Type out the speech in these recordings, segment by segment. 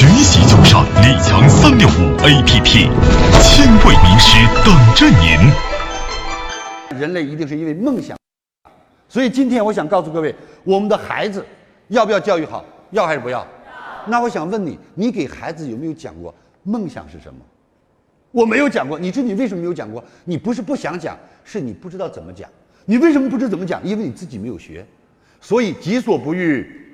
学习就上李强三六五 APP，千位名师等着您。人类一定是因为梦想，所以今天我想告诉各位，我们的孩子要不要教育好？要还是不要？那我想问你，你给孩子有没有讲过梦想是什么？我没有讲过。你知道你为什么没有讲过？你不是不想讲，是你不知道怎么讲。你为什么不知怎么讲？因为你自己没有学。所以己所不欲。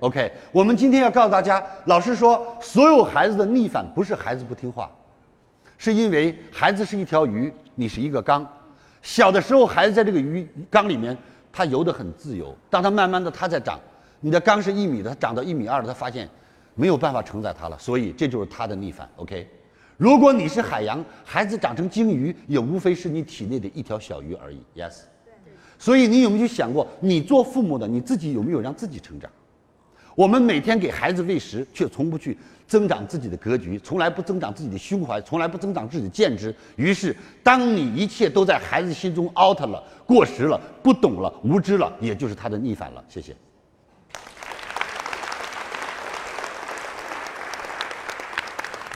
OK，我们今天要告诉大家，老师说，所有孩子的逆反不是孩子不听话，是因为孩子是一条鱼，你是一个缸。小的时候，孩子在这个鱼缸里面，他游得很自由。当他慢慢的他在长，你的缸是一米的，他长到一米二的，他发现没有办法承载他了，所以这就是他的逆反。OK，如果你是海洋，孩子长成鲸鱼，也无非是你体内的一条小鱼而已。Yes，所以你有没有想过，你做父母的，你自己有没有让自己成长？我们每天给孩子喂食，却从不去增长自己的格局，从来不增长自己的胸怀，从来不增长自己的见识。于是，当你一切都在孩子心中 out 了、过时了、不懂了、无知了，也就是他的逆反了。谢谢。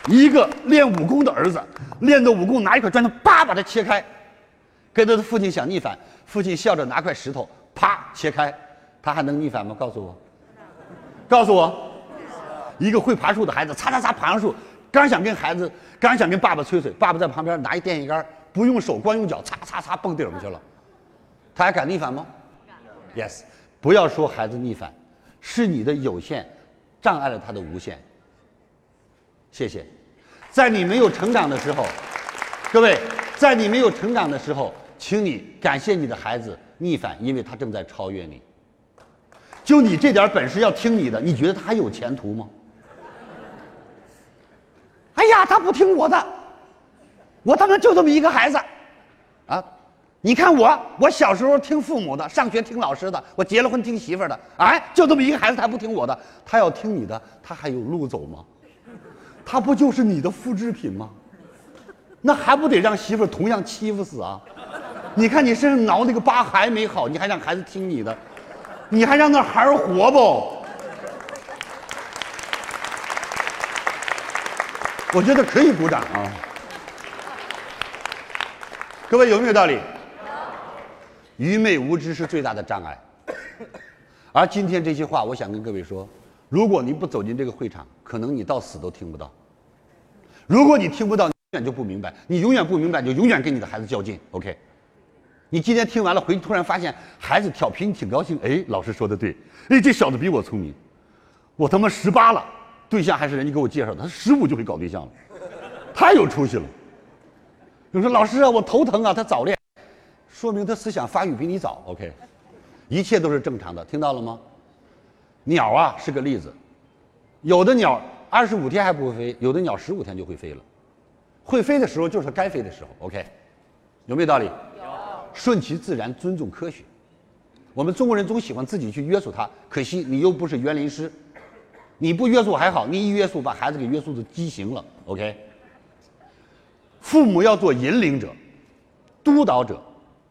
一个练武功的儿子，练的武功拿一块砖头，叭把它切开，跟他的父亲想逆反，父亲笑着拿块石头，啪切开，他还能逆反吗？告诉我。告诉我，一个会爬树的孩子，擦擦擦爬上树，刚想跟孩子，刚想跟爸爸吹吹，爸爸在旁边拿一电线杆，不用手，光用脚，擦擦擦蹦顶上去了。他还敢逆反吗？Yes，不要说孩子逆反，是你的有限障碍了他的无限。谢谢，在你没有成长的时候，各位，在你没有成长的时候，请你感谢你的孩子逆反，因为他正在超越你。就你这点本事，要听你的，你觉得他还有前途吗？哎呀，他不听我的，我他妈就这么一个孩子，啊！你看我，我小时候听父母的，上学听老师的，我结了婚听媳妇儿的，哎，就这么一个孩子，他不听我的，他要听你的，他还有路走吗？他不就是你的复制品吗？那还不得让媳妇儿同样欺负死啊？你看你身上挠那个疤还没好，你还让孩子听你的？你还让那孩儿活不？我觉得可以鼓掌啊！各位有没有道理？愚昧无知是最大的障碍。而今天这些话，我想跟各位说：如果你不走进这个会场，可能你到死都听不到。如果你听不到，你永远就不明白。你永远不明白，就永远跟你的孩子较劲。OK。你今天听完了，回去突然发现孩子调皮，你挺高兴。哎，老师说的对，哎，这小子比我聪明。我他妈十八了，对象还是人家给我介绍的，他十五就会搞对象了，太有出息了。有说老师啊，我头疼啊，他早恋，说明他思想发育比你早。OK，一切都是正常的，听到了吗？鸟啊是个例子，有的鸟二十五天还不会飞，有的鸟十五天就会飞了。会飞的时候就是该飞的时候。OK，有没有道理？顺其自然，尊重科学。我们中国人总喜欢自己去约束他，可惜你又不是园林师，你不约束还好，你一约束把孩子给约束的畸形了。OK，父母要做引领者、督导者、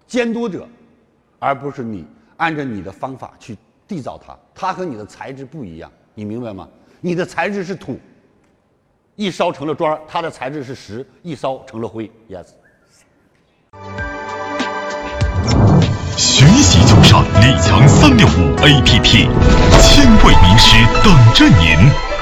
监督者，而不是你按照你的方法去缔造他。他和你的材质不一样，你明白吗？你的材质是土，一烧成了砖他的材质是石，一烧成了灰。Yes。就上李强三六五 APP，千位名师等着您。